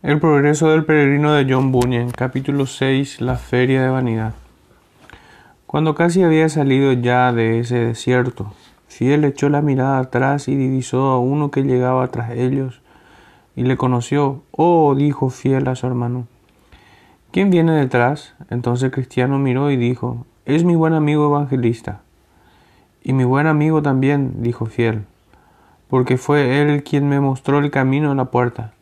El progreso del peregrino de John Bunyan, capítulo 6, la feria de vanidad. Cuando casi había salido ya de ese desierto, Fiel echó la mirada atrás y divisó a uno que llegaba tras ellos y le conoció. Oh, dijo Fiel a su hermano. ¿Quién viene detrás? Entonces Cristiano miró y dijo, es mi buen amigo evangelista. Y mi buen amigo también, dijo Fiel, porque fue él quien me mostró el camino a la puerta.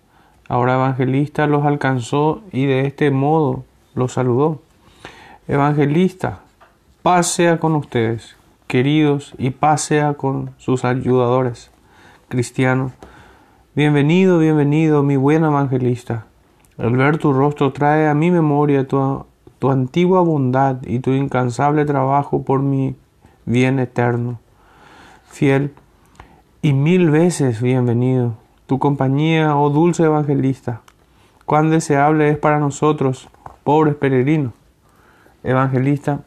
Ahora Evangelista los alcanzó y de este modo los saludó. Evangelista, paz sea con ustedes, queridos, y paz sea con sus ayudadores, cristianos. Bienvenido, bienvenido, mi buen evangelista. Al ver tu rostro trae a mi memoria tu, tu antigua bondad y tu incansable trabajo por mi bien eterno. Fiel y mil veces bienvenido tu compañía, oh dulce evangelista. Cuán deseable es para nosotros, pobres peregrinos. Evangelista,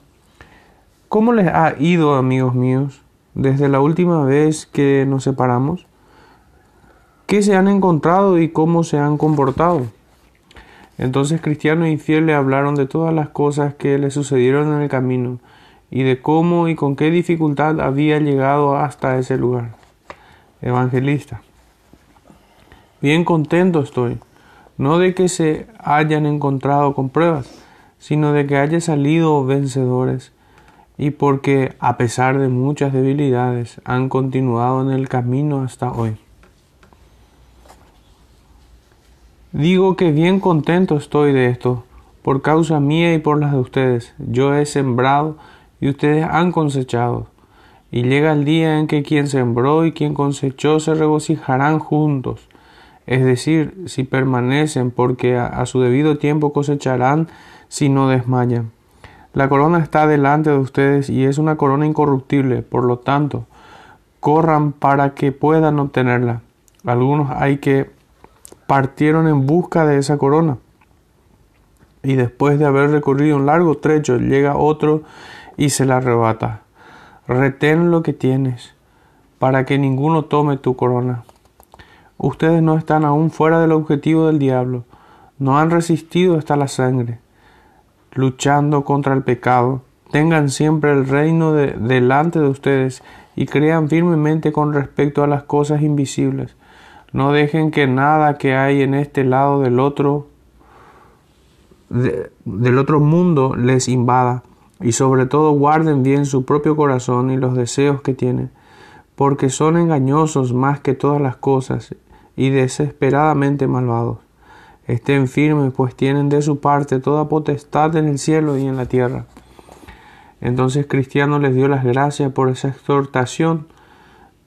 ¿cómo les ha ido, amigos míos, desde la última vez que nos separamos? ¿Qué se han encontrado y cómo se han comportado? Entonces Cristiano y Fiel le hablaron de todas las cosas que le sucedieron en el camino y de cómo y con qué dificultad había llegado hasta ese lugar. Evangelista. Bien contento estoy, no de que se hayan encontrado con pruebas, sino de que haya salido vencedores, y porque, a pesar de muchas debilidades, han continuado en el camino hasta hoy. Digo que bien contento estoy de esto, por causa mía y por las de ustedes. Yo he sembrado y ustedes han cosechado. Y llega el día en que quien sembró y quien cosechó se regocijarán juntos es decir, si permanecen, porque a, su debido tiempo cosecharán si no desmayan. La corona está delante de ustedes y es una corona incorruptible, por lo tanto, corran para que puedan obtenerla. Algunos hay que partieron en busca de esa corona y después de haber recorrido un largo trecho llega otro y se la arrebata. Retén lo que tienes para que ninguno tome tu corona. Ustedes no están aún fuera del objetivo del diablo, no han resistido hasta la sangre, luchando contra el pecado. Tengan siempre el reino delante de ustedes y crean firmemente con respecto a las cosas invisibles. No dejen que nada que hay en este lado del otro del otro mundo les invada y sobre todo guarden bien su propio corazón y los deseos que tienen, porque son engañosos más que todas las cosas y desesperadamente malvados. Estén firmes, pues tienen de su parte toda potestad en el cielo y en la tierra. Entonces Cristiano les dio las gracias por esa exhortación,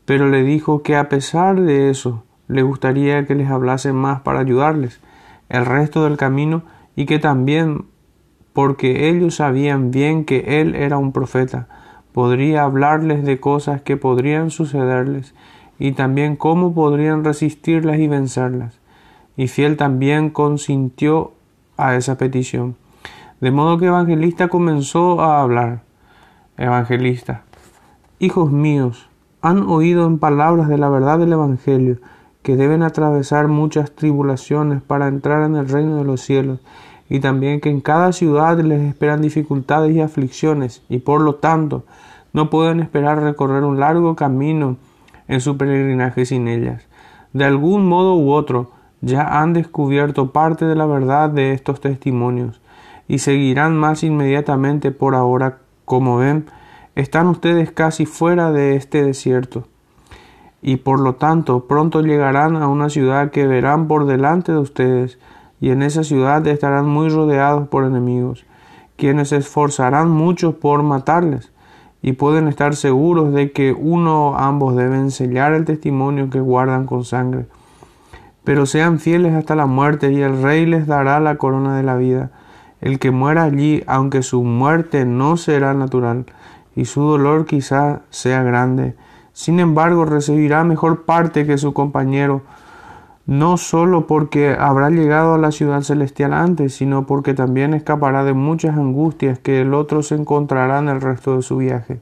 pero le dijo que a pesar de eso, le gustaría que les hablase más para ayudarles el resto del camino y que también, porque ellos sabían bien que él era un profeta, podría hablarles de cosas que podrían sucederles y también cómo podrían resistirlas y vencerlas. Y Fiel también consintió a esa petición. De modo que Evangelista comenzó a hablar. Evangelista, hijos míos, han oído en palabras de la verdad del Evangelio que deben atravesar muchas tribulaciones para entrar en el reino de los cielos, y también que en cada ciudad les esperan dificultades y aflicciones, y por lo tanto no pueden esperar recorrer un largo camino en su peregrinaje sin ellas. De algún modo u otro, ya han descubierto parte de la verdad de estos testimonios y seguirán más inmediatamente por ahora. Como ven, están ustedes casi fuera de este desierto y por lo tanto pronto llegarán a una ciudad que verán por delante de ustedes y en esa ciudad estarán muy rodeados por enemigos, quienes se esforzarán mucho por matarles y pueden estar seguros de que uno o ambos deben sellar el testimonio que guardan con sangre. Pero sean fieles hasta la muerte y el rey les dará la corona de la vida. El que muera allí, aunque su muerte no será natural y su dolor quizá sea grande, sin embargo recibirá mejor parte que su compañero, no sólo porque habrá llegado a la ciudad celestial antes, sino porque también escapará de muchas angustias que el otro se encontrará en el resto de su viaje.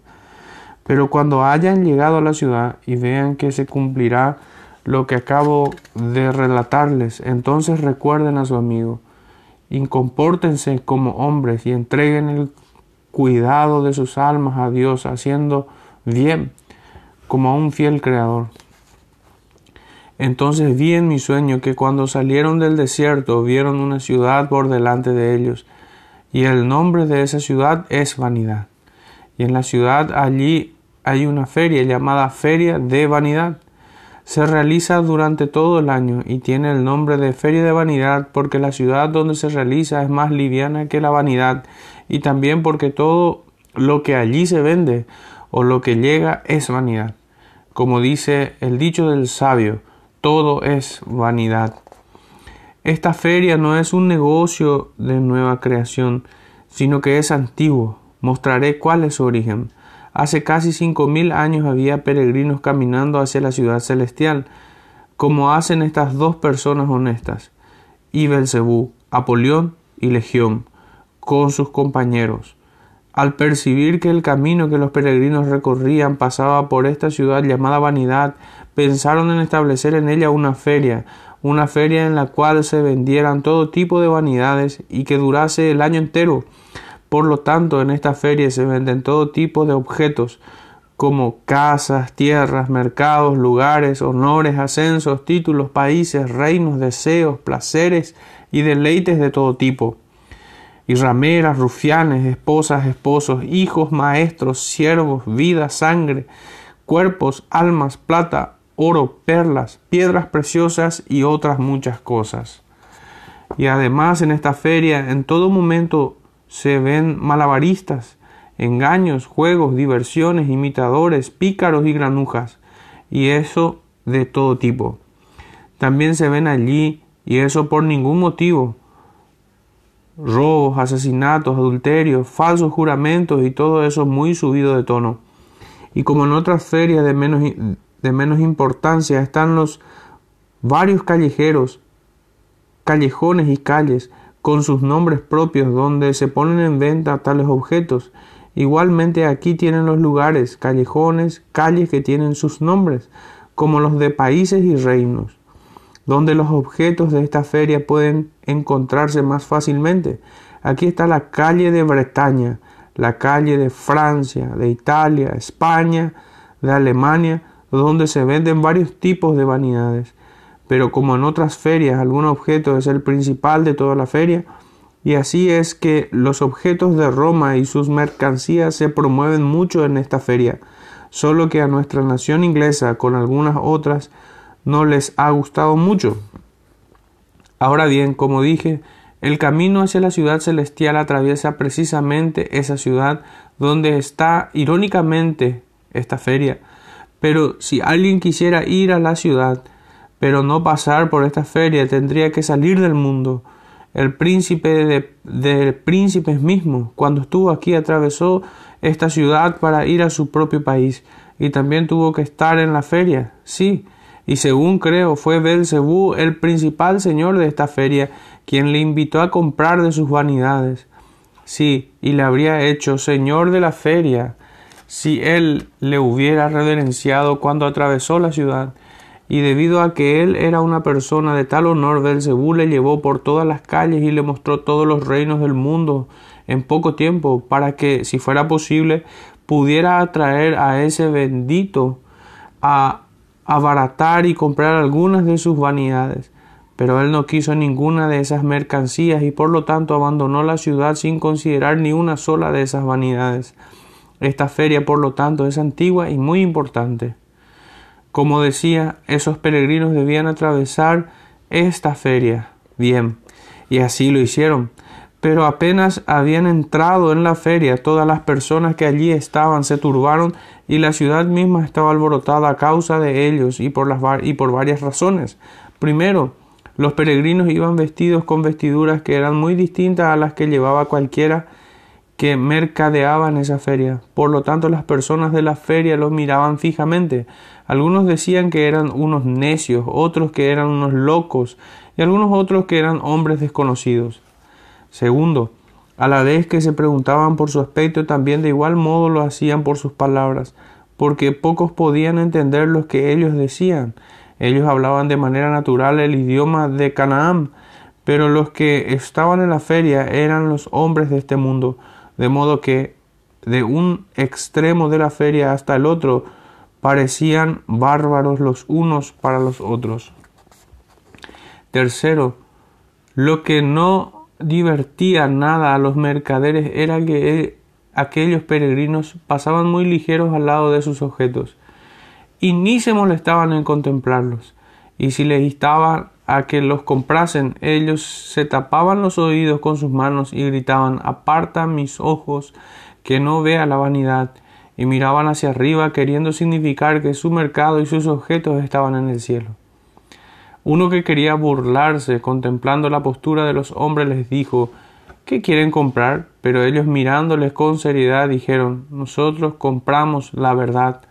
Pero cuando hayan llegado a la ciudad y vean que se cumplirá lo que acabo de relatarles, entonces recuerden a su amigo y compórtense como hombres y entreguen el cuidado de sus almas a Dios, haciendo bien como a un fiel creador. Entonces vi en mi sueño que cuando salieron del desierto vieron una ciudad por delante de ellos, y el nombre de esa ciudad es vanidad. Y en la ciudad allí hay una feria llamada Feria de Vanidad se realiza durante todo el año y tiene el nombre de Feria de Vanidad porque la ciudad donde se realiza es más liviana que la vanidad y también porque todo lo que allí se vende o lo que llega es vanidad. Como dice el dicho del sabio, todo es vanidad. Esta feria no es un negocio de nueva creación, sino que es antiguo. Mostraré cuál es su origen. Hace casi cinco mil años había peregrinos caminando hacia la ciudad celestial, como hacen estas dos personas honestas, y Belcebú, Apolión y Legión, con sus compañeros. Al percibir que el camino que los peregrinos recorrían pasaba por esta ciudad llamada Vanidad, pensaron en establecer en ella una feria, una feria en la cual se vendieran todo tipo de vanidades y que durase el año entero, por lo tanto, en esta feria se venden todo tipo de objetos, como casas, tierras, mercados, lugares, honores, ascensos, títulos, países, reinos, deseos, placeres y deleites de todo tipo. Y rameras, rufianes, esposas, esposos, hijos, maestros, siervos, vida, sangre, cuerpos, almas, plata, oro, perlas, piedras preciosas y otras muchas cosas. Y además en esta feria en todo momento se ven malabaristas, engaños, juegos, diversiones, imitadores, pícaros y granujas, y eso de todo tipo. También se ven allí, y eso por ningún motivo, robos, asesinatos, adulterios, falsos juramentos y todo eso muy subido de tono. Y como en otras ferias de menos, de menos importancia están los varios callejeros, callejones y calles con sus nombres propios donde se ponen en venta tales objetos. Igualmente aquí tienen los lugares, callejones, calles que tienen sus nombres, como los de países y reinos, donde los objetos de esta feria pueden encontrarse más fácilmente. Aquí está la calle de Bretaña, la calle de Francia, de Italia, España, de Alemania, donde se venden varios tipos de vanidades pero como en otras ferias algún objeto es el principal de toda la feria, y así es que los objetos de Roma y sus mercancías se promueven mucho en esta feria, solo que a nuestra nación inglesa con algunas otras no les ha gustado mucho. Ahora bien, como dije, el camino hacia la ciudad celestial atraviesa precisamente esa ciudad donde está irónicamente esta feria. Pero si alguien quisiera ir a la ciudad, pero no pasar por esta feria, tendría que salir del mundo. El príncipe de, de, príncipes mismo, cuando estuvo aquí, atravesó esta ciudad para ir a su propio país y también tuvo que estar en la feria. Sí, y según creo, fue Belcebú el principal señor de esta feria quien le invitó a comprar de sus vanidades. Sí, y le habría hecho señor de la feria si él le hubiera reverenciado cuando atravesó la ciudad y debido a que él era una persona de tal honor, Belcebú le llevó por todas las calles y le mostró todos los reinos del mundo en poco tiempo, para que, si fuera posible, pudiera atraer a ese bendito a abaratar y comprar algunas de sus vanidades. Pero él no quiso ninguna de esas mercancías y por lo tanto abandonó la ciudad sin considerar ni una sola de esas vanidades. Esta feria, por lo tanto, es antigua y muy importante. Como decía, esos peregrinos debían atravesar esta feria. Bien, y así lo hicieron. Pero apenas habían entrado en la feria, todas las personas que allí estaban se turbaron y la ciudad misma estaba alborotada a causa de ellos y por, las, y por varias razones. Primero, los peregrinos iban vestidos con vestiduras que eran muy distintas a las que llevaba cualquiera que mercadeaba en esa feria. Por lo tanto, las personas de la feria los miraban fijamente. Algunos decían que eran unos necios, otros que eran unos locos y algunos otros que eran hombres desconocidos. Segundo, a la vez que se preguntaban por su aspecto, también de igual modo lo hacían por sus palabras, porque pocos podían entender lo que ellos decían. Ellos hablaban de manera natural el idioma de Canaán, pero los que estaban en la feria eran los hombres de este mundo, de modo que de un extremo de la feria hasta el otro parecían bárbaros los unos para los otros. Tercero, lo que no divertía nada a los mercaderes era que aquellos peregrinos pasaban muy ligeros al lado de sus objetos y ni se molestaban en contemplarlos. Y si les instaban a que los comprasen, ellos se tapaban los oídos con sus manos y gritaban Aparta mis ojos, que no vea la vanidad, y miraban hacia arriba queriendo significar que su mercado y sus objetos estaban en el cielo. Uno que quería burlarse contemplando la postura de los hombres les dijo ¿Qué quieren comprar? Pero ellos mirándoles con seriedad dijeron Nosotros compramos la verdad.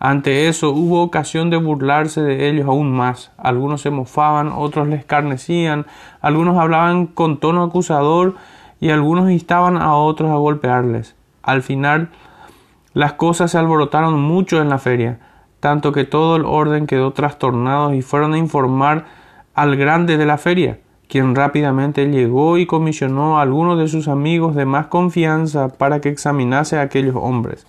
Ante eso hubo ocasión de burlarse de ellos aún más. Algunos se mofaban, otros les escarnecían, algunos hablaban con tono acusador y algunos instaban a otros a golpearles. Al final las cosas se alborotaron mucho en la feria, tanto que todo el orden quedó trastornado y fueron a informar al grande de la feria, quien rápidamente llegó y comisionó a algunos de sus amigos de más confianza para que examinase a aquellos hombres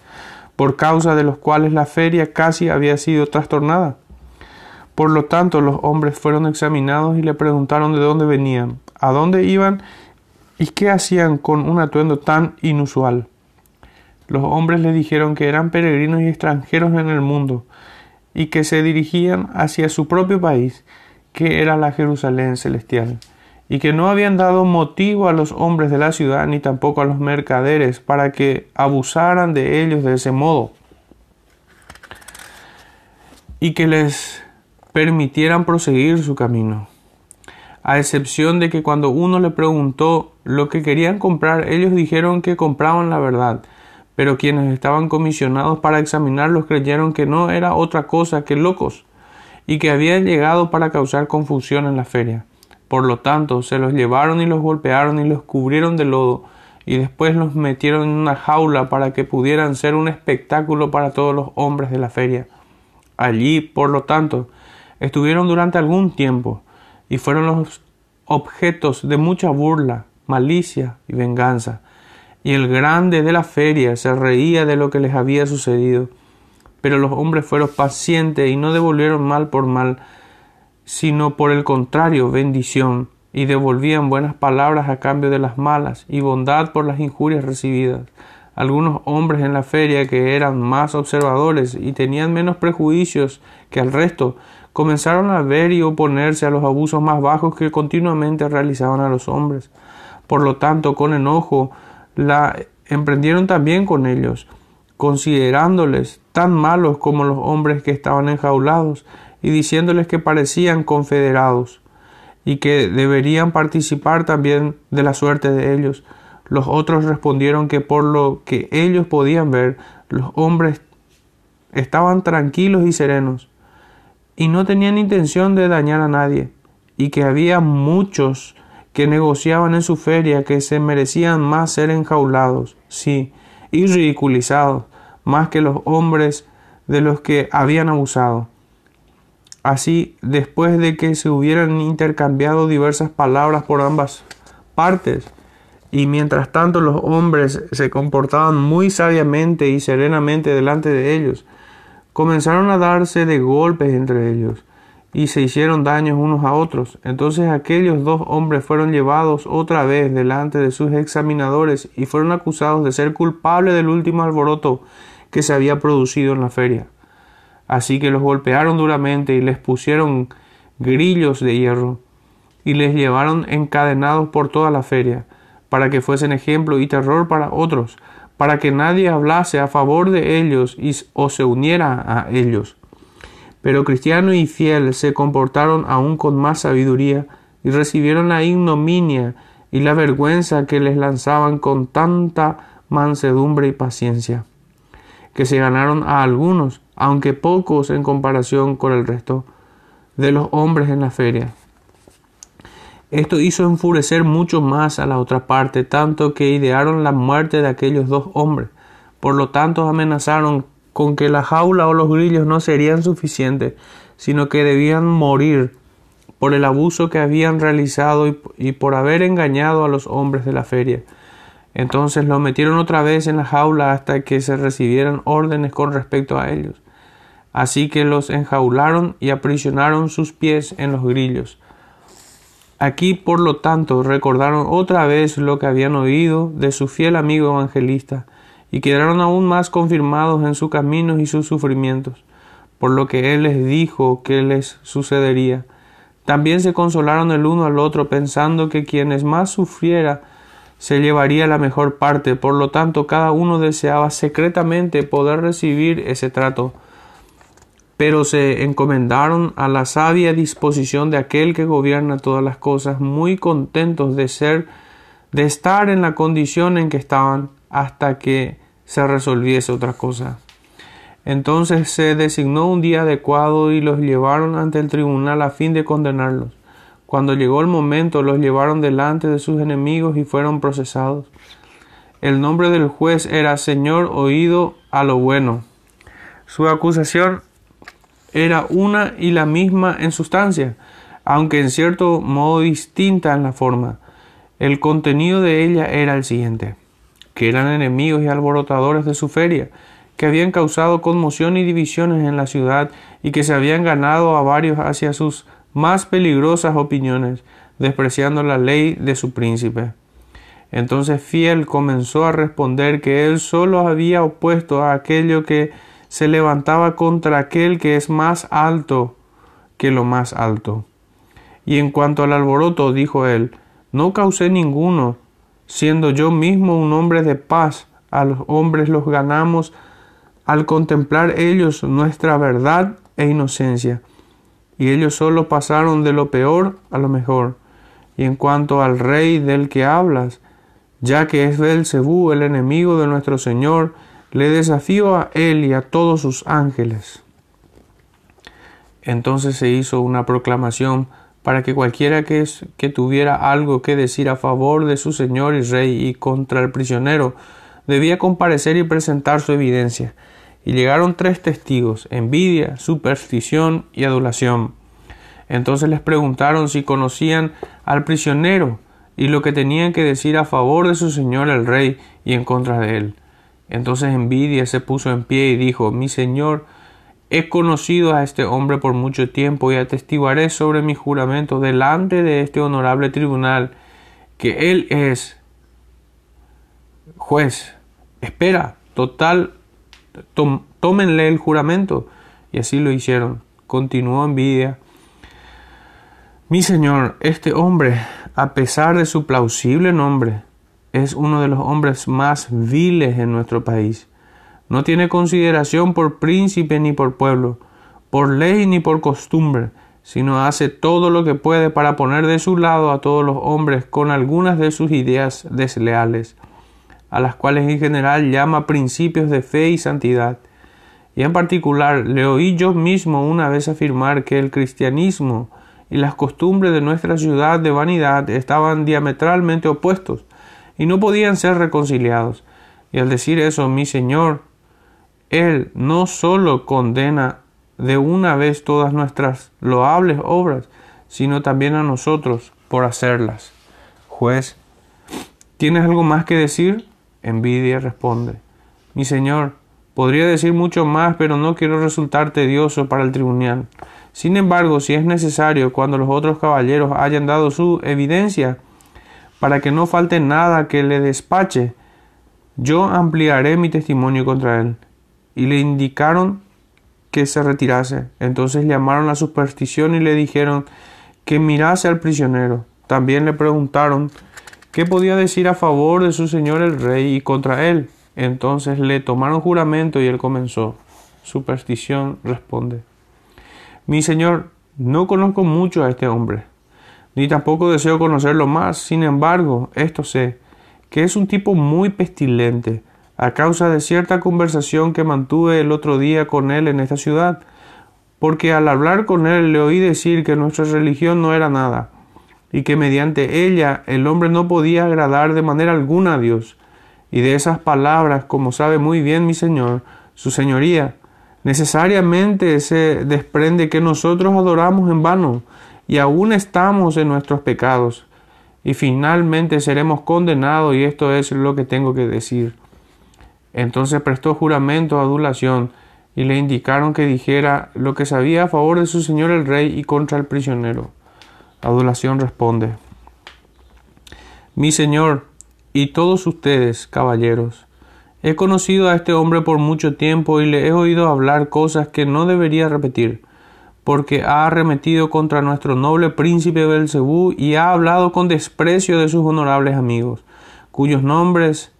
por causa de los cuales la feria casi había sido trastornada. Por lo tanto, los hombres fueron examinados y le preguntaron de dónde venían, a dónde iban y qué hacían con un atuendo tan inusual. Los hombres le dijeron que eran peregrinos y extranjeros en el mundo y que se dirigían hacia su propio país, que era la Jerusalén celestial y que no habían dado motivo a los hombres de la ciudad ni tampoco a los mercaderes para que abusaran de ellos de ese modo y que les permitieran proseguir su camino. A excepción de que cuando uno le preguntó lo que querían comprar, ellos dijeron que compraban la verdad, pero quienes estaban comisionados para examinarlos creyeron que no era otra cosa que locos y que habían llegado para causar confusión en la feria. Por lo tanto, se los llevaron y los golpearon y los cubrieron de lodo, y después los metieron en una jaula para que pudieran ser un espectáculo para todos los hombres de la feria. Allí, por lo tanto, estuvieron durante algún tiempo, y fueron los objetos de mucha burla, malicia y venganza. Y el grande de la feria se reía de lo que les había sucedido. Pero los hombres fueron pacientes y no devolvieron mal por mal, sino por el contrario bendición, y devolvían buenas palabras a cambio de las malas, y bondad por las injurias recibidas. Algunos hombres en la feria que eran más observadores y tenían menos prejuicios que al resto, comenzaron a ver y oponerse a los abusos más bajos que continuamente realizaban a los hombres. Por lo tanto, con enojo, la emprendieron también con ellos, considerándoles tan malos como los hombres que estaban enjaulados, y diciéndoles que parecían confederados y que deberían participar también de la suerte de ellos. Los otros respondieron que por lo que ellos podían ver, los hombres estaban tranquilos y serenos y no tenían intención de dañar a nadie y que había muchos que negociaban en su feria que se merecían más ser enjaulados, sí, y ridiculizados, más que los hombres de los que habían abusado. Así, después de que se hubieran intercambiado diversas palabras por ambas partes, y mientras tanto los hombres se comportaban muy sabiamente y serenamente delante de ellos, comenzaron a darse de golpes entre ellos, y se hicieron daños unos a otros. Entonces aquellos dos hombres fueron llevados otra vez delante de sus examinadores y fueron acusados de ser culpables del último alboroto que se había producido en la feria. Así que los golpearon duramente y les pusieron grillos de hierro y les llevaron encadenados por toda la feria, para que fuesen ejemplo y terror para otros, para que nadie hablase a favor de ellos y, o se uniera a ellos. Pero cristiano y fiel se comportaron aún con más sabiduría y recibieron la ignominia y la vergüenza que les lanzaban con tanta mansedumbre y paciencia, que se ganaron a algunos aunque pocos en comparación con el resto de los hombres en la feria. Esto hizo enfurecer mucho más a la otra parte, tanto que idearon la muerte de aquellos dos hombres. Por lo tanto, amenazaron con que la jaula o los grillos no serían suficientes, sino que debían morir por el abuso que habían realizado y, por haber engañado a los hombres de la feria. Entonces los metieron otra vez en la jaula hasta que se recibieran órdenes con respecto a ellos. Así que los enjaularon y aprisionaron sus pies en los grillos. Aquí, por lo tanto, recordaron otra vez lo que habían oído de su fiel amigo evangelista, y quedaron aún más confirmados en sus caminos y sus sufrimientos por lo que Él les dijo que les sucedería. También se consolaron el uno al otro pensando que quienes más sufriera se llevaría la mejor parte, por lo tanto cada uno deseaba secretamente poder recibir ese trato. Pero se encomendaron a la sabia disposición de aquel que gobierna todas las cosas, muy contentos de ser, de estar en la condición en que estaban hasta que se resolviese otra cosa. Entonces se designó un día adecuado y los llevaron ante el tribunal a fin de condenarlos. Cuando llegó el momento los llevaron delante de sus enemigos y fueron procesados. El nombre del juez era Señor oído a lo bueno. Su acusación era una y la misma en sustancia, aunque en cierto modo distinta en la forma. El contenido de ella era el siguiente, que eran enemigos y alborotadores de su feria, que habían causado conmoción y divisiones en la ciudad y que se habían ganado a varios hacia sus más peligrosas opiniones, despreciando la ley de su príncipe. Entonces Fiel comenzó a responder que él solo había opuesto a aquello que se levantaba contra aquel que es más alto que lo más alto. Y en cuanto al alboroto, dijo él, no causé ninguno, siendo yo mismo un hombre de paz, a los hombres los ganamos al contemplar ellos nuestra verdad e inocencia, y ellos solo pasaron de lo peor a lo mejor. Y en cuanto al rey del que hablas, ya que es Belcebú el enemigo de nuestro Señor, le desafío a él y a todos sus ángeles. Entonces se hizo una proclamación para que cualquiera que, que tuviera algo que decir a favor de su Señor y Rey y contra el prisionero, debía comparecer y presentar su evidencia. Y llegaron tres testigos, envidia, superstición y adulación. Entonces les preguntaron si conocían al prisionero y lo que tenían que decir a favor de su señor el rey y en contra de él. Entonces envidia se puso en pie y dijo, mi señor, he conocido a este hombre por mucho tiempo y atestiguaré sobre mi juramento delante de este honorable tribunal que él es juez. Espera, total tómenle el juramento. Y así lo hicieron. Continuó envidia. Mi señor, este hombre, a pesar de su plausible nombre, es uno de los hombres más viles en nuestro país. No tiene consideración por príncipe ni por pueblo, por ley ni por costumbre, sino hace todo lo que puede para poner de su lado a todos los hombres con algunas de sus ideas desleales a las cuales en general llama principios de fe y santidad. Y en particular le oí yo mismo una vez afirmar que el cristianismo y las costumbres de nuestra ciudad de vanidad estaban diametralmente opuestos y no podían ser reconciliados. Y al decir eso, mi Señor, Él no sólo condena de una vez todas nuestras loables obras, sino también a nosotros por hacerlas. Juez, ¿tienes algo más que decir? Envidia responde, Mi señor, podría decir mucho más, pero no quiero resultar tedioso para el tribunal. Sin embargo, si es necesario, cuando los otros caballeros hayan dado su evidencia, para que no falte nada que le despache, yo ampliaré mi testimonio contra él. Y le indicaron que se retirase. Entonces llamaron a superstición y le dijeron que mirase al prisionero. También le preguntaron ¿Qué podía decir a favor de su señor el rey y contra él? Entonces le tomaron juramento y él comenzó. Superstición responde. Mi señor, no conozco mucho a este hombre, ni tampoco deseo conocerlo más. Sin embargo, esto sé, que es un tipo muy pestilente, a causa de cierta conversación que mantuve el otro día con él en esta ciudad, porque al hablar con él le oí decir que nuestra religión no era nada, y que mediante ella el hombre no podía agradar de manera alguna a Dios. Y de esas palabras, como sabe muy bien mi Señor, su Señoría, necesariamente se desprende que nosotros adoramos en vano y aún estamos en nuestros pecados y finalmente seremos condenados y esto es lo que tengo que decir. Entonces prestó juramento a adulación y le indicaron que dijera lo que sabía a favor de su señor el rey y contra el prisionero. Adulación responde, Mi señor y todos ustedes, caballeros, he conocido a este hombre por mucho tiempo y le he oído hablar cosas que no debería repetir, porque ha arremetido contra nuestro noble príncipe Belcebú y ha hablado con desprecio de sus honorables amigos, cuyos nombres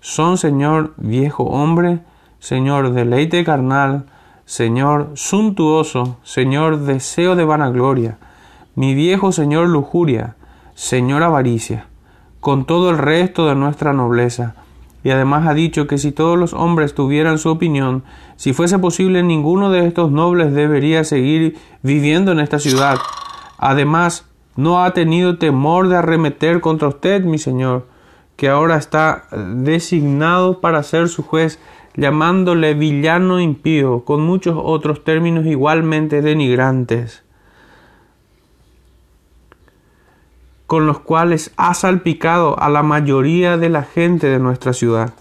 son Señor viejo hombre, Señor deleite carnal, Señor suntuoso, Señor deseo de vanagloria, mi viejo Señor lujuria, Señor avaricia, con todo el resto de nuestra nobleza. Y además ha dicho que si todos los hombres tuvieran su opinión, si fuese posible ninguno de estos nobles debería seguir viviendo en esta ciudad. Además, no ha tenido temor de arremeter contra usted, mi Señor, que ahora está designado para ser su juez, llamándole villano impío, con muchos otros términos igualmente denigrantes, con los cuales ha salpicado a la mayoría de la gente de nuestra ciudad.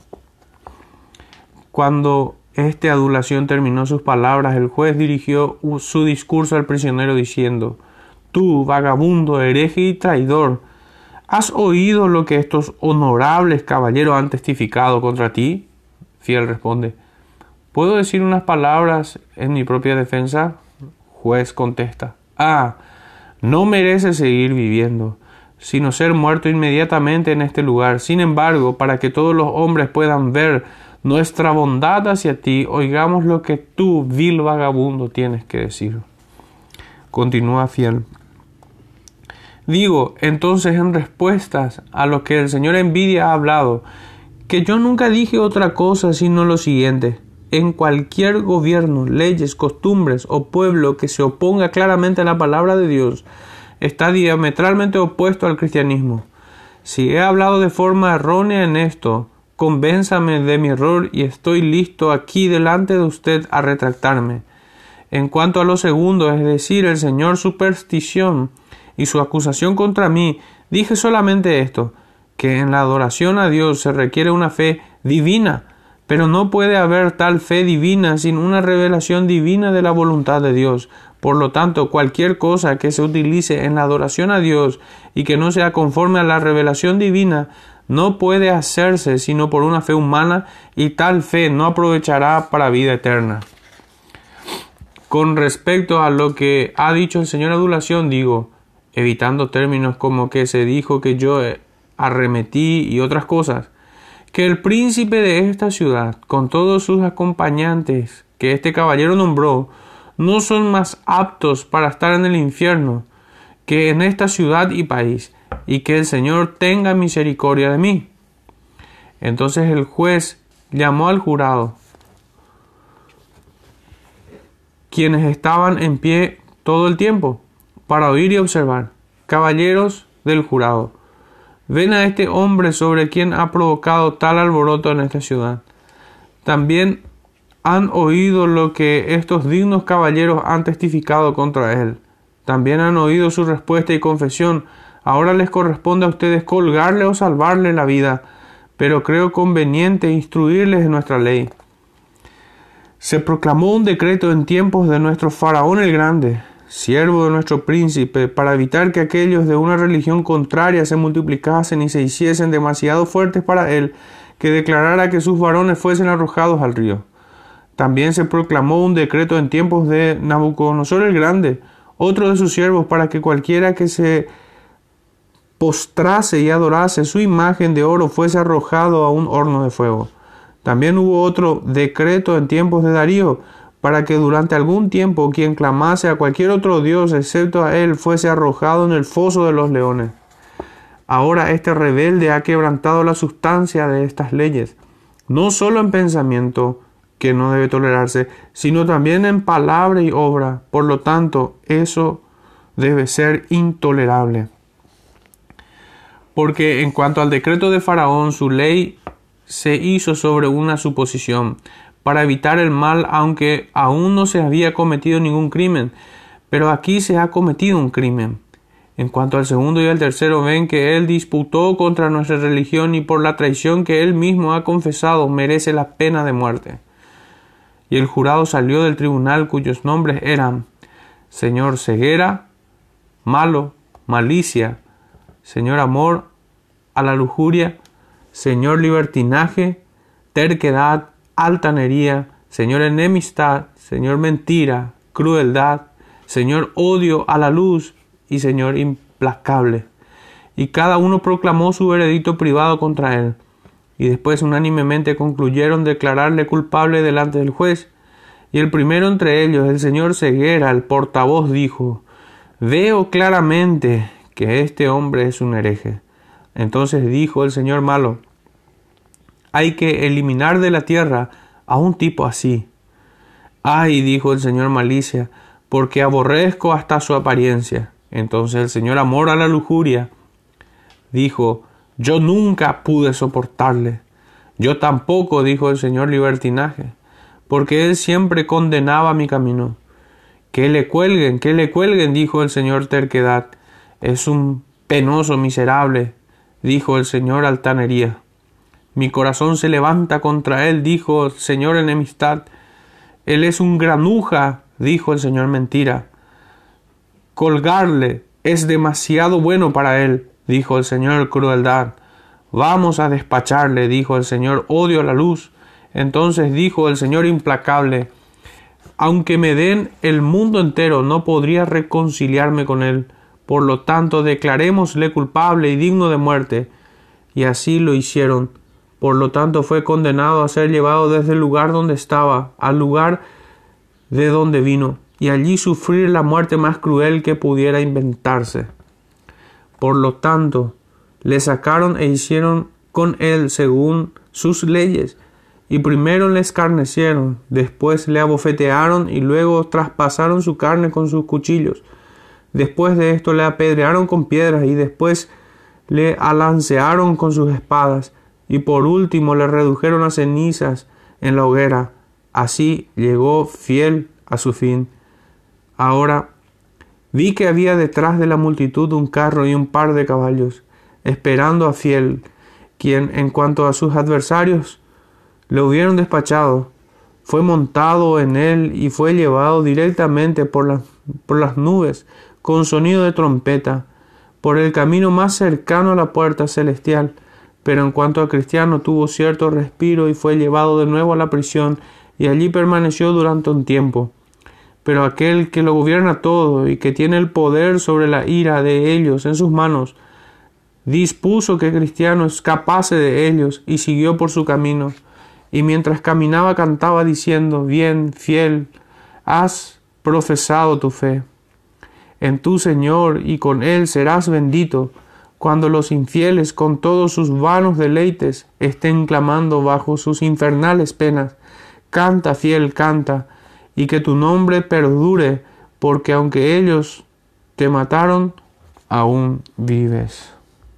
Cuando esta adulación terminó sus palabras, el juez dirigió su discurso al prisionero diciendo, Tú, vagabundo, hereje y traidor, ¿Has oído lo que estos honorables caballeros han testificado contra ti? Fiel responde, ¿puedo decir unas palabras en mi propia defensa? Juez contesta, ah, no merece seguir viviendo, sino ser muerto inmediatamente en este lugar. Sin embargo, para que todos los hombres puedan ver nuestra bondad hacia ti, oigamos lo que tú, vil vagabundo, tienes que decir. Continúa fiel. Digo, entonces, en respuestas a lo que el Señor envidia ha hablado, que yo nunca dije otra cosa sino lo siguiente. En cualquier gobierno, leyes, costumbres o pueblo que se oponga claramente a la palabra de Dios, está diametralmente opuesto al cristianismo. Si he hablado de forma errónea en esto, convénzame de mi error y estoy listo aquí delante de usted a retractarme. En cuanto a lo segundo, es decir, el Señor superstición, y su acusación contra mí, dije solamente esto, que en la adoración a Dios se requiere una fe divina, pero no puede haber tal fe divina sin una revelación divina de la voluntad de Dios. Por lo tanto, cualquier cosa que se utilice en la adoración a Dios y que no sea conforme a la revelación divina, no puede hacerse sino por una fe humana y tal fe no aprovechará para vida eterna. Con respecto a lo que ha dicho el Señor Adulación, digo, evitando términos como que se dijo que yo eh, arremetí y otras cosas, que el príncipe de esta ciudad, con todos sus acompañantes que este caballero nombró, no son más aptos para estar en el infierno que en esta ciudad y país, y que el Señor tenga misericordia de mí. Entonces el juez llamó al jurado, quienes estaban en pie todo el tiempo, para oír y observar. Caballeros del jurado, ven a este hombre sobre quien ha provocado tal alboroto en esta ciudad. También han oído lo que estos dignos caballeros han testificado contra él. También han oído su respuesta y confesión. Ahora les corresponde a ustedes colgarle o salvarle la vida, pero creo conveniente instruirles de nuestra ley. Se proclamó un decreto en tiempos de nuestro faraón el Grande, siervo de nuestro príncipe, para evitar que aquellos de una religión contraria se multiplicasen y se hiciesen demasiado fuertes para él, que declarara que sus varones fuesen arrojados al río. También se proclamó un decreto en tiempos de Nabucodonosor el Grande, otro de sus siervos, para que cualquiera que se postrase y adorase su imagen de oro fuese arrojado a un horno de fuego. También hubo otro decreto en tiempos de Darío, para que durante algún tiempo quien clamase a cualquier otro Dios excepto a él fuese arrojado en el foso de los leones. Ahora este rebelde ha quebrantado la sustancia de estas leyes, no solo en pensamiento, que no debe tolerarse, sino también en palabra y obra. Por lo tanto, eso debe ser intolerable. Porque en cuanto al decreto de Faraón, su ley se hizo sobre una suposición, para evitar el mal, aunque aún no se había cometido ningún crimen. Pero aquí se ha cometido un crimen. En cuanto al segundo y al tercero ven que él disputó contra nuestra religión y por la traición que él mismo ha confesado merece la pena de muerte. Y el jurado salió del tribunal cuyos nombres eran Señor ceguera, malo, malicia, Señor amor a la lujuria, Señor libertinaje, terquedad, altanería, Señor enemistad, Señor mentira, crueldad, Señor odio a la luz y Señor implacable. Y cada uno proclamó su veredicto privado contra él. Y después unánimemente concluyeron declararle culpable delante del juez. Y el primero entre ellos, el señor Ceguera, el portavoz, dijo, Veo claramente que este hombre es un hereje. Entonces dijo el señor malo, hay que eliminar de la tierra a un tipo así. Ay, dijo el señor malicia, porque aborrezco hasta su apariencia. Entonces el señor amor a la lujuria dijo, yo nunca pude soportarle. Yo tampoco, dijo el señor libertinaje, porque él siempre condenaba mi camino. Que le cuelguen, que le cuelguen, dijo el señor terquedad. Es un penoso miserable, dijo el señor altanería. Mi corazón se levanta contra él, dijo el señor enemistad. Él es un granuja, dijo el señor mentira. Colgarle es demasiado bueno para él, dijo el señor crueldad. Vamos a despacharle, dijo el señor odio a la luz. Entonces dijo el señor implacable, aunque me den el mundo entero, no podría reconciliarme con él. Por lo tanto, declarémosle culpable y digno de muerte. Y así lo hicieron. Por lo tanto, fue condenado a ser llevado desde el lugar donde estaba al lugar de donde vino, y allí sufrir la muerte más cruel que pudiera inventarse. Por lo tanto, le sacaron e hicieron con él según sus leyes, y primero le escarnecieron, después le abofetearon y luego traspasaron su carne con sus cuchillos. Después de esto le apedrearon con piedras y después le alancearon con sus espadas y por último le redujeron a cenizas en la hoguera. Así llegó fiel a su fin. Ahora vi que había detrás de la multitud un carro y un par de caballos, esperando a fiel, quien en cuanto a sus adversarios le hubieron despachado, fue montado en él y fue llevado directamente por, por las nubes con sonido de trompeta, por el camino más cercano a la puerta celestial. Pero en cuanto a Cristiano tuvo cierto respiro y fue llevado de nuevo a la prisión y allí permaneció durante un tiempo. Pero aquel que lo gobierna todo y que tiene el poder sobre la ira de ellos en sus manos, dispuso que Cristiano escapase de ellos y siguió por su camino. Y mientras caminaba cantaba diciendo, bien, fiel, has profesado tu fe en tu Señor y con Él serás bendito, cuando los infieles con todos sus vanos deleites estén clamando bajo sus infernales penas. Canta, fiel, canta, y que tu nombre perdure, porque aunque ellos te mataron, aún vives.